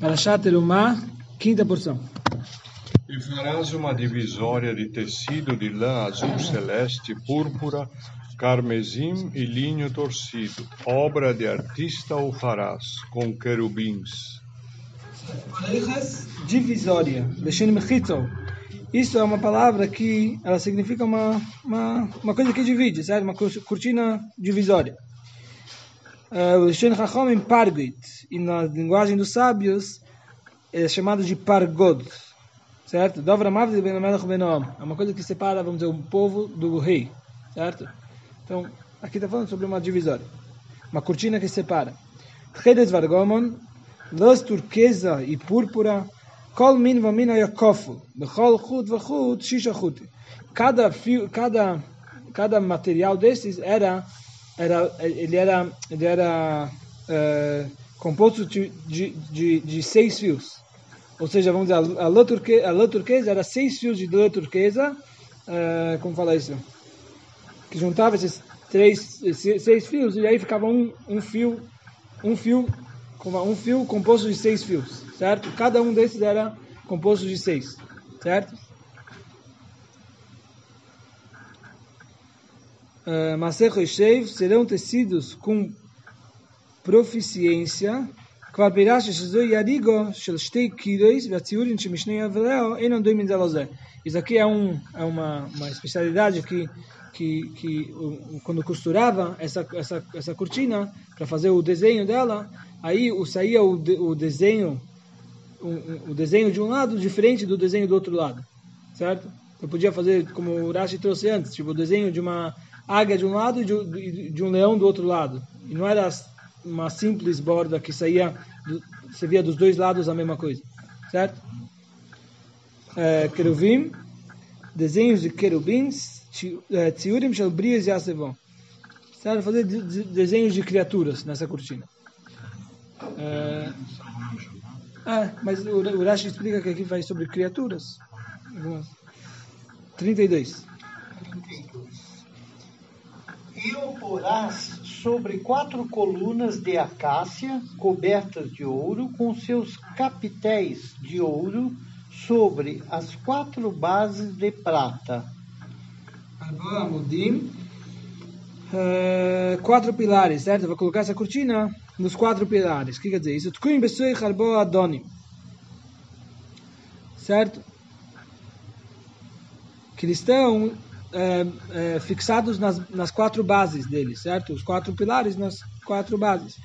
Parashat Terumá, quinta porção. E farás uma divisória de tecido de lã azul celeste, púrpura, carmesim e linho torcido. Obra de artista o farás, com querubins. Divisória. Isso é uma palavra que ela significa uma, uma, uma coisa que divide, certo? Uma cortina divisória. Uh, o Leshin Chachomim Pargit. E na linguagem dos sábios é chamado de Pargod. Certo? Dovra Mavdi Ben Amelach Ben É uma coisa que separa, vamos dizer, o povo do rei. Certo? Então, aqui está falando sobre uma divisória. Uma cortina que separa. Chedes Vargomon, luz turquesa e púrpura, kol min va min ayakofu, bechol chut va chut, shisha chut. Cada cada cada material desses era era ele era ele era uh, composto de, de, de, seis fios. Ou seja, vamos dizer, a lã turquesa, a lã turquesa era seis fios de lã turquesa, uh, como fala isso? Que juntava esses três, seis fios e aí ficava um, um fio, um fio um fio composto de seis fios, certo? Cada um desses era composto de seis, certo? Uh, Masecho e Sheiv serão tecidos com proficiência כבר פירש שזו יריגו של שתי קירוis והציורים שמשני אברהו אינם דומים זה לזה. Isso aqui é, um, é uma, uma especialidade que, que, que quando costurava essa, essa, essa cortina para fazer o desenho dela, aí saía o, o desenho o, o desenho de um lado diferente do desenho do outro lado, certo? Eu podia fazer como o Rashi trouxe antes, tipo o desenho de uma águia de um lado e de, de um leão do outro lado. E não era uma simples borda que saía, você via dos dois lados a mesma coisa, certo? É, querubim, desenhos de querubins, é, tziurim shel brias yasevon. Certo? Fazer desenhos de criaturas nessa cortina. É, é, mas o, o Rashi explica que aqui vai sobre criaturas. 32. 32 e o porás sobre quatro colunas de acácia cobertas de ouro, com seus capitéis de ouro sobre as quatro bases de prata. Uh, quatro pilares, certo? Vou colocar essa cortina nos quatro pilares. O que quer dizer? Isso Tkuim Besui Harbo. Certo? Estão é, é, fixados nas, nas quatro bases dele, certo? Os quatro pilares nas quatro bases.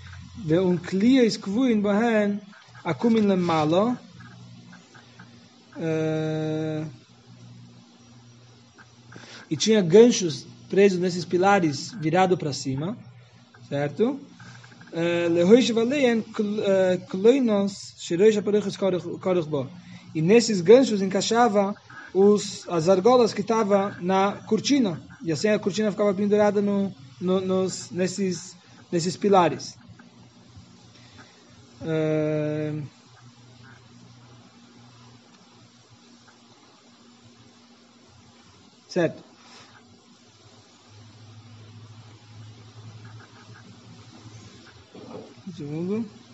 Um klia iskvuin bahen akumin lemalo. É, e tinha ganchos presos nesses pilares virado para cima, certo? E nesses ganchos encaixava os, as argolas que estavam na cortina. E assim a cortina ficava pendurada no, no, nos, nesses, nesses pilares. Uh, certo. Um segundo.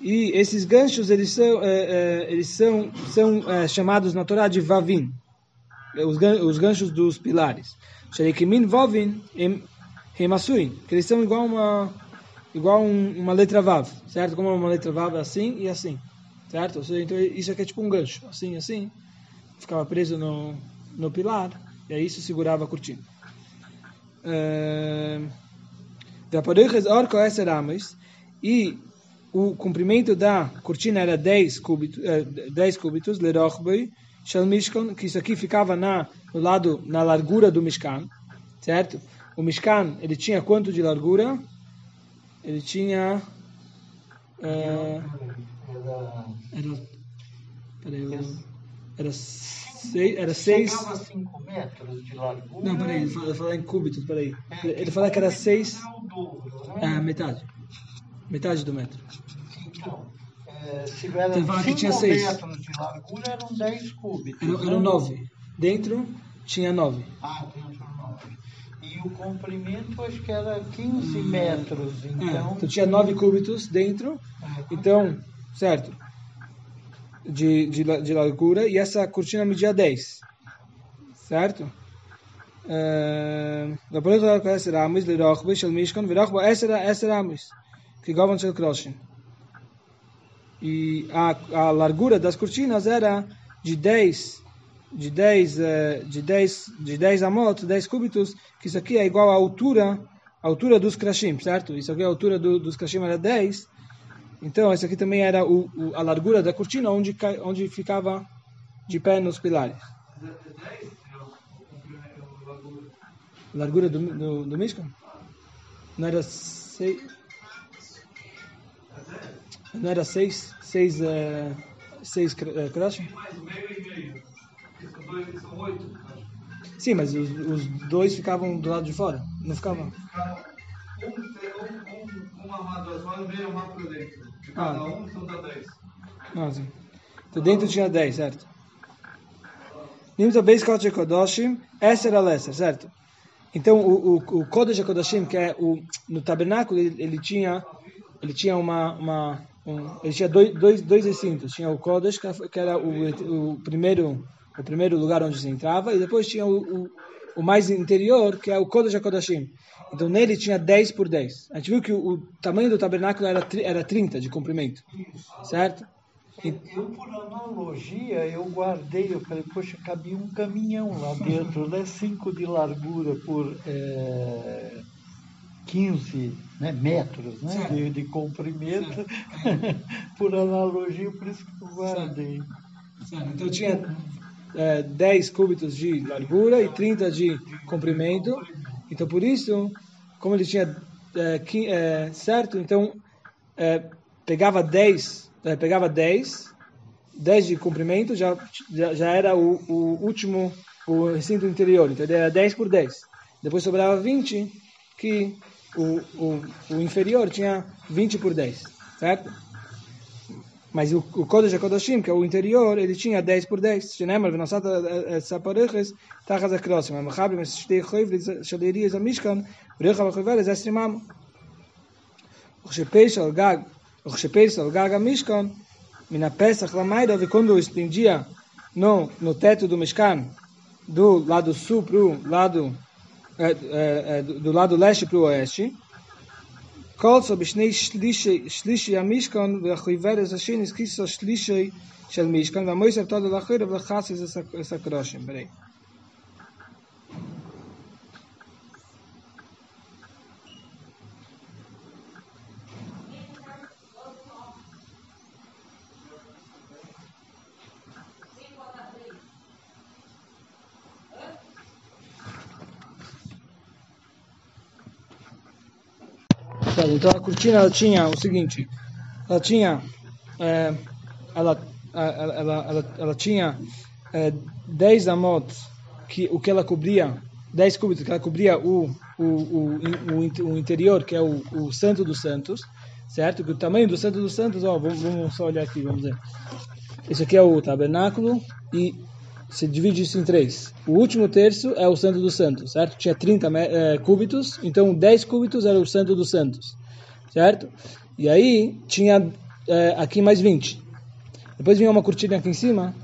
E esses ganchos eles são é, é, eles são são é, chamados na Torá de vavin, os, os ganchos dos pilares. Sherekimin vavin hemasuin, que eles são igual uma igual um, uma letra vav, certo? Como uma letra vav assim e assim, certo? Então isso aqui é tipo um gancho, assim assim, ficava preso no no pilar e aí isso segurava a cortina. Uh, e o comprimento da cortina era 10 cúbitos, 10 cúbitos, que isso aqui ficava na, no lado, na largura do Mishkan, certo? O Mishkan, ele tinha quanto de largura? Ele tinha... Uh, era, peraí, era Sei, era 6. Chegava a 5 metros de largura. Não, peraí, ele fala, fala em cúbitos, peraí. É, ele fala que era 6. É, né? metade. Metade do metro. Então, é, se tiver então, 5 metros de largura, eram 10 cúbitos. Eram, eram 9. dentro tinha nove. Ah, dentro nove. E o comprimento acho que era 15 metros, É, então. então tinha nove cúbitos dentro, É, então, certo, de, de, de largura e essa cortina media 10. Certo? Eh, Rabbanu E a, a largura das cortinas era de 10 de 10 eh, de 10 de 10 amot, 10 cúbitos, que isso aqui é igual à altura, à altura dos crashim certo? Isso aqui é a altura do, dos crashim era 10 então, esse aqui também era o, o- a largura da cortina onde onde ficava de pé nos pilares. Largura do, do, do Mishkan? Não era seis. Não era seis. Seis. eh, seis uh, crochê? Sim, mas os, os dois ficavam do lado de fora. Não ficavam. Um amado as mãos, meio amado por dentro. De Ah. cada um são da 10. Não, sim. Então dentro tinha 10, certo? Nimta Beis Kodesh Kodoshim, essa era a Lesser, certo? Então o, o, o Kodesh Kodoshim, que é o, no tabernáculo, ele, ele tinha ele tinha uma, uma um, ele tinha dois, dois, dois recintos. Tinha o Kodesh, que que era o, o primeiro o primeiro lugar onde se entrava, e depois tinha o, o, o mais interior, que é o Kodesh Kodashim. Então nele tinha 10 por 10. A gente viu que o, o tamanho do tabernáculo era, era 30 de comprimento, certo? Eu, por analogia, eu guardei, eu falei, poxa, cabia um caminhão lá dentro, né? 5 de largura por eh, 15 né, metros né? De, de comprimento. por analogia, por isso que eu guardei. Certo. Então tinha é, 10 cúbitos de largura e 30 de comprimento. Então por isso, como ele tinha é, qui- é, certo, então é, pegava 10, é, pegava 10, 10 de comprimento, já, já, já era o, o último, o recinto interior. Então era 10 por 10. Depois sobrava 20, que o, o, o inferior tinha 20 por 10, certo? Mas o, o Kodesh HaKodashim, que é o interior, ele tinha 10 por 10. Shenemar, é, v'nosata eh, eh, eh, sapareches, tachas akrosim. Amachabim, shtei choivlis, shalerias amishkan, v'recha v'choiveles, esrimam. Uchshepeish al gag, uchshepeish al gag amishkan, mina pesach lamaida, e quando estendia no, no teto do Mishkan, do lado sul para o lado, é, é, do lado leste para o oeste, קאלס אב שניי שליש שליש יא משקן ווען אחיב דאס שנייס קיסטע שליש פון משקן און מיי סבתא דא לאכער פון קאלס זעסע קראשן Então a cortina ela tinha o seguinte, ela tinha, é, ela, ela, ela, ela, ela tinha é, 10 amot, que o que ela cobria, 10 cúbitos, que ela cobria o, o, o, o, o interior, que é o, o Santo dos Santos, certo? O tamanho do Santo dos Santos, ó, vamos, vamos só olhar aqui, vamos ver. Esse aqui é o tabernáculo e se divide isso em três. O último terço é o Santo dos Santos, certo? Tinha 30 me- eh, cúbitos, então 10 cúbitos era o Santo dos Santos, certo? E aí tinha eh, aqui mais 20. Depois vinha uma cortina aqui em cima,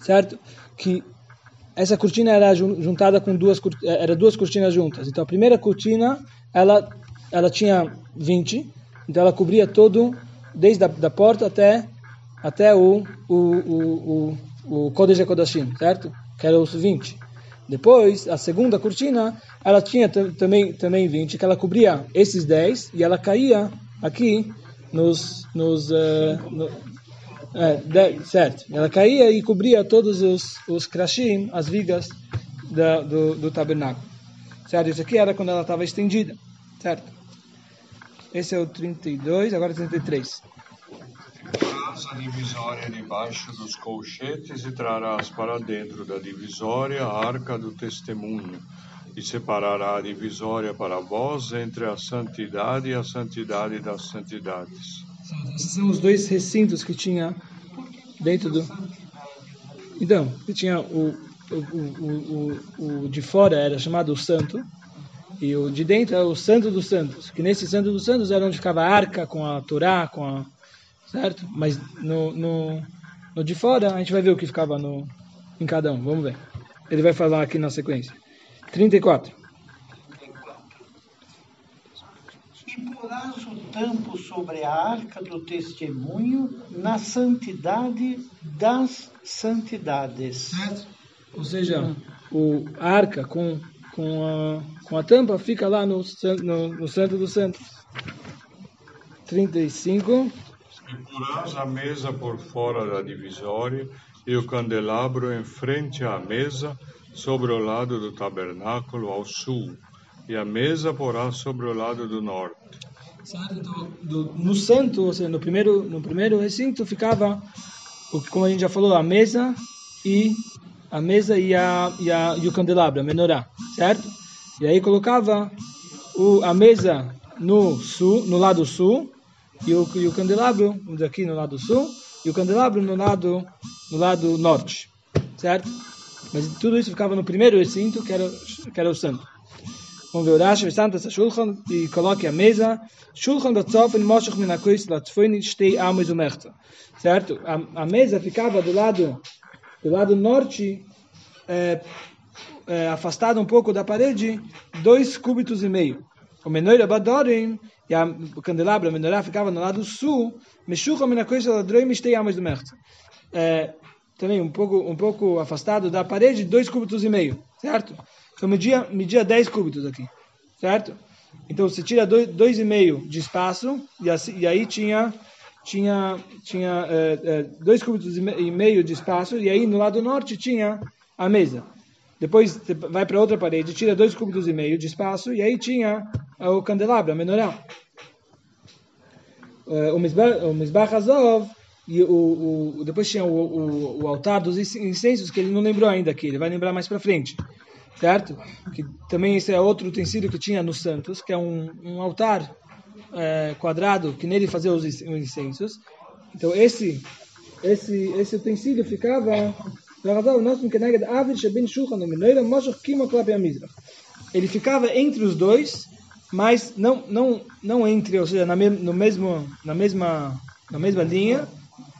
certo? Que essa cortina era jun- juntada com duas eh, era duas cortinas juntas. Então a primeira cortina ela ela tinha 20, então ela cobria todo desde a da porta até até o o o, o, o Kodesh Kodashim, certo? Que era os 20. Depois, a segunda cortina, ela tinha tam- também também 20, que ela cobria esses 10 e ela caía aqui nos nos eh, no, é, de- certo. Ela caía e cobria todos os, os krashim, as vigas da, do, do tabernáculo. Certo? Isso aqui era quando ela estava estendida. Certo? Esse é o 32, agora 33. Traz a divisória debaixo dos colchetes e trarás para dentro da divisória a arca do testemunho, e separará a divisória para vós entre a santidade e a santidade das santidades. Esses são os dois recintos que tinha dentro do. Então, que tinha o, o, o, o, o de fora era chamado o santo, e o de dentro é o santo dos santos. Que nesse santo dos santos era onde ficava a arca com a Torá, com a. Certo? Mas no, no, no de fora a gente vai ver o que ficava no, em cada um. Vamos ver. Ele vai falar aqui na sequência. 34. E porás o tampo sobre a arca do testemunho na santidade das santidades. Ou seja, o, a arca com, com, a, com a tampa fica lá no, no, no Santo dos Santos. 35. Porás a mesa por fora da divisória e o candelabro em frente à mesa, sobre o lado do tabernáculo ao sul, e a mesa porás sobre o lado do norte. Do, no santo, ou seja, no primeiro, no primeiro recinto ficava, como a gente já falou, a mesa e a mesa e, a, e, a, e o candelabro, a menorá, certo? E aí colocava o, a mesa no sul, no lado sul e o, e o candelabro daqui no lado sul e o candelabro no lado no lado norte, certo? Mas tudo isso ficava no primeiro recinto, que era, que era o santo. Vamos ver o Rashi, Santa shulchan e coloque a mesa. Shulchan da tzofen moshach min hakois latzfoin shtei amos umerta. Certo? A, a mesa ficava do lado do lado norte, é, é, afastada um pouco da parede, dois cúbitos e meio. O menor abadorim e a, o candelabro, a menorá, ficava no lado sul. Meshucha min hakois ladroim shtei amos umerta. É, também um pouco um pouco afastado da parede, dois cúbitos e meio, certo? Então media, media 10 cúbitos aqui, certo? Então você tira 2,5 de espaço e, assim, e aí tinha tinha tinha é, é, dois cúbitos e me- meio de espaço e aí no lado norte tinha a mesa. Depois vai para outra parede, tira dois cúbitos e meio de espaço e aí tinha o candelabro, a menorá. Eh, o Mizbah o e o, o, depois tinha o, o, o altar dos incensos que ele não lembrou ainda aqui, ele vai lembrar mais para frente, certo? Que também esse é outro utensílio que tinha nos Santos, que é um, um altar eh, quadrado que nele fazia os incensos. Então esse esse esse utensílio ficava ele ficava entre os dois, mas não não não entre, ou seja, na, me, no mesmo na mesma na mesma linha,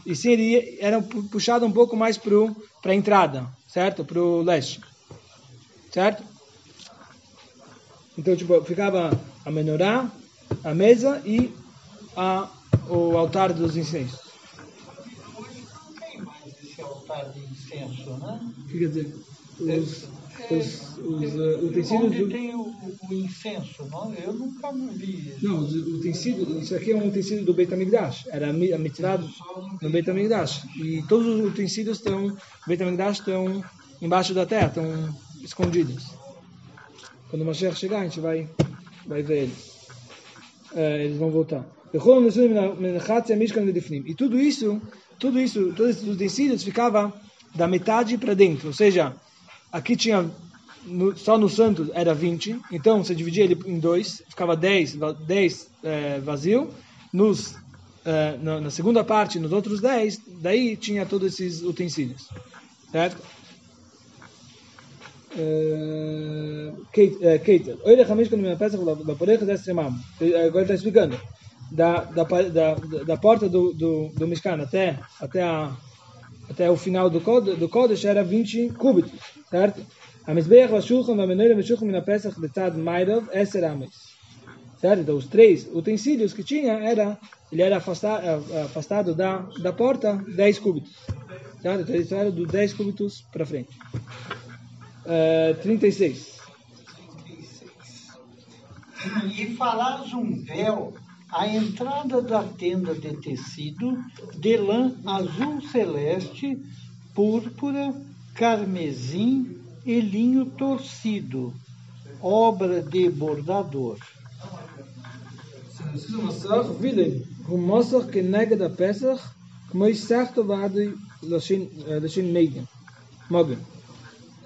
e sim ele era pu- puxado um pouco mais para a entrada, certo? Para o leste, certo? Então tipo ficava a menorá, a mesa e a, o altar dos incensos. Hoje não tem mais esse altar de incenso, né? O que quer dizer? Os, os, os uh, utensílios Onde do, tem o, o incenso, não? Eu nunca vi isso. Não, os utensílios, isso aqui é um utensílio do Beit HaMikdash. Era a mi- a mitzvah no Beit HaMikdash. E todos os utensílios estão, no Beit HaMikdash estão embaixo da terra, estão escondidos. Quando o Mashiach chegar, a gente vai, vai ver eles. É, eles vão voltar. E tudo isso, tudo isso, todos esses utensílios ficava da metade para dentro. Ou seja, aqui tinha no- só no santo era 20, então você dividia ele em dois, ficava 10, va- 10 é, vazio. Nos, é, na, na segunda parte, nos outros 10, daí tinha todos esses utensílios. Certo? É, Kate, é, olha Hamish quando me peça da porta desse semam. Agora está explicando. Da, da, da, da porta do, do, do Mishkan até, até, a, até o final do, do Kodesh era 20 cúbitos, certo? A Mizbeach, a Shulchan, a Menoira, a Shulchan, a Pesach, Betad, Mairov, Esser Ames. Certo? Então, os três utensílios que tinha era, ele era afastado, eh, eh, afastado da, da porta 10 cúbitos. Certo? Então, eles eram do 10 cúbitos para frente. Eh, uh, 36. E falares um véu à entrada da tenda de tecido de lã azul celeste, púrpura, carmesim e linho torcido, obra de bordador. מסך וידן, הוא מסך כנגד הפסח, כמו יסחתו ועד לשין, לשין מגן, מגן.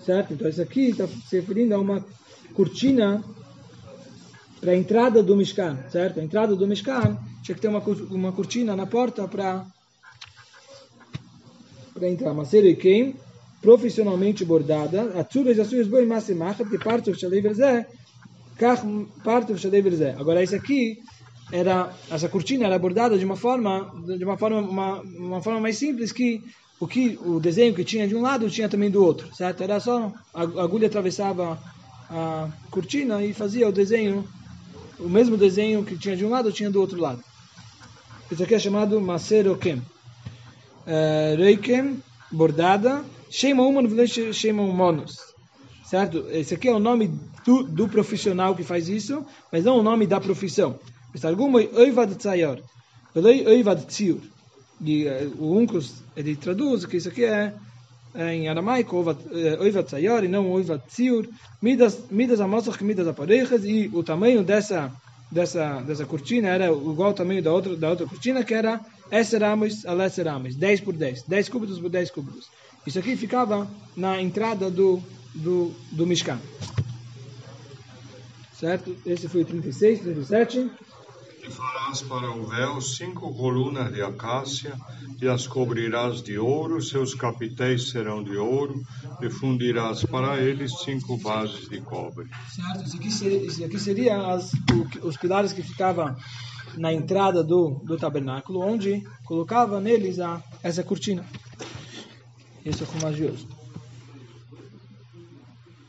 Certo? Então isso aqui está se referindo a uma cortina para a entrada do Mishkan, certo? A entrada do Mishkan tinha que ter uma, uma cortina na porta para para entrar. Maceiro e quem? profissionalmente bordada, atzuras assuras boi massimachat, que parte do shalei verzé, parte do shalei verzé. Agora, esse aqui, era, essa cortina era bordada de uma forma, de uma forma, uma, uma forma mais simples que o que o desenho que tinha de um lado tinha também do outro, certo? Era só a agulha atravessava a cortina e fazia o desenho, o mesmo desenho que tinha de um lado tinha do outro lado. Isso aqui é chamado maserokem. Uh, reikem, bordada, shema monos. Certo? Esse aqui é o nome do, do profissional que faz isso, mas não o nome da profissão. Targum é. E o Uncus, ele traduz que isso aqui é, é em aramaico, oivad tzayar e não oivad tziur. Midas, midas amossach, midas aparelhas, e o tamanho dessa dessa dessa cortina era igual ao tamanho da outra da outra cortina que era ramos a essa ramos 10 por 10 10 cúbitos por 10 cúbitos. Isso aqui ficava na entrada do do do Mishkan. Certo? Esse foi o 36 37 E farás para o véu cinco colunas de acácia, e as cobrirás de ouro, seus capitéis serão de ouro, e fundirás para eles cinco bases de cobre. Certo, isso aqui seria, isso aqui seria as, o, os pilares que ficavam na entrada do, do tabernáculo, onde colocava neles a, essa cortina. Esse é o fumagioso.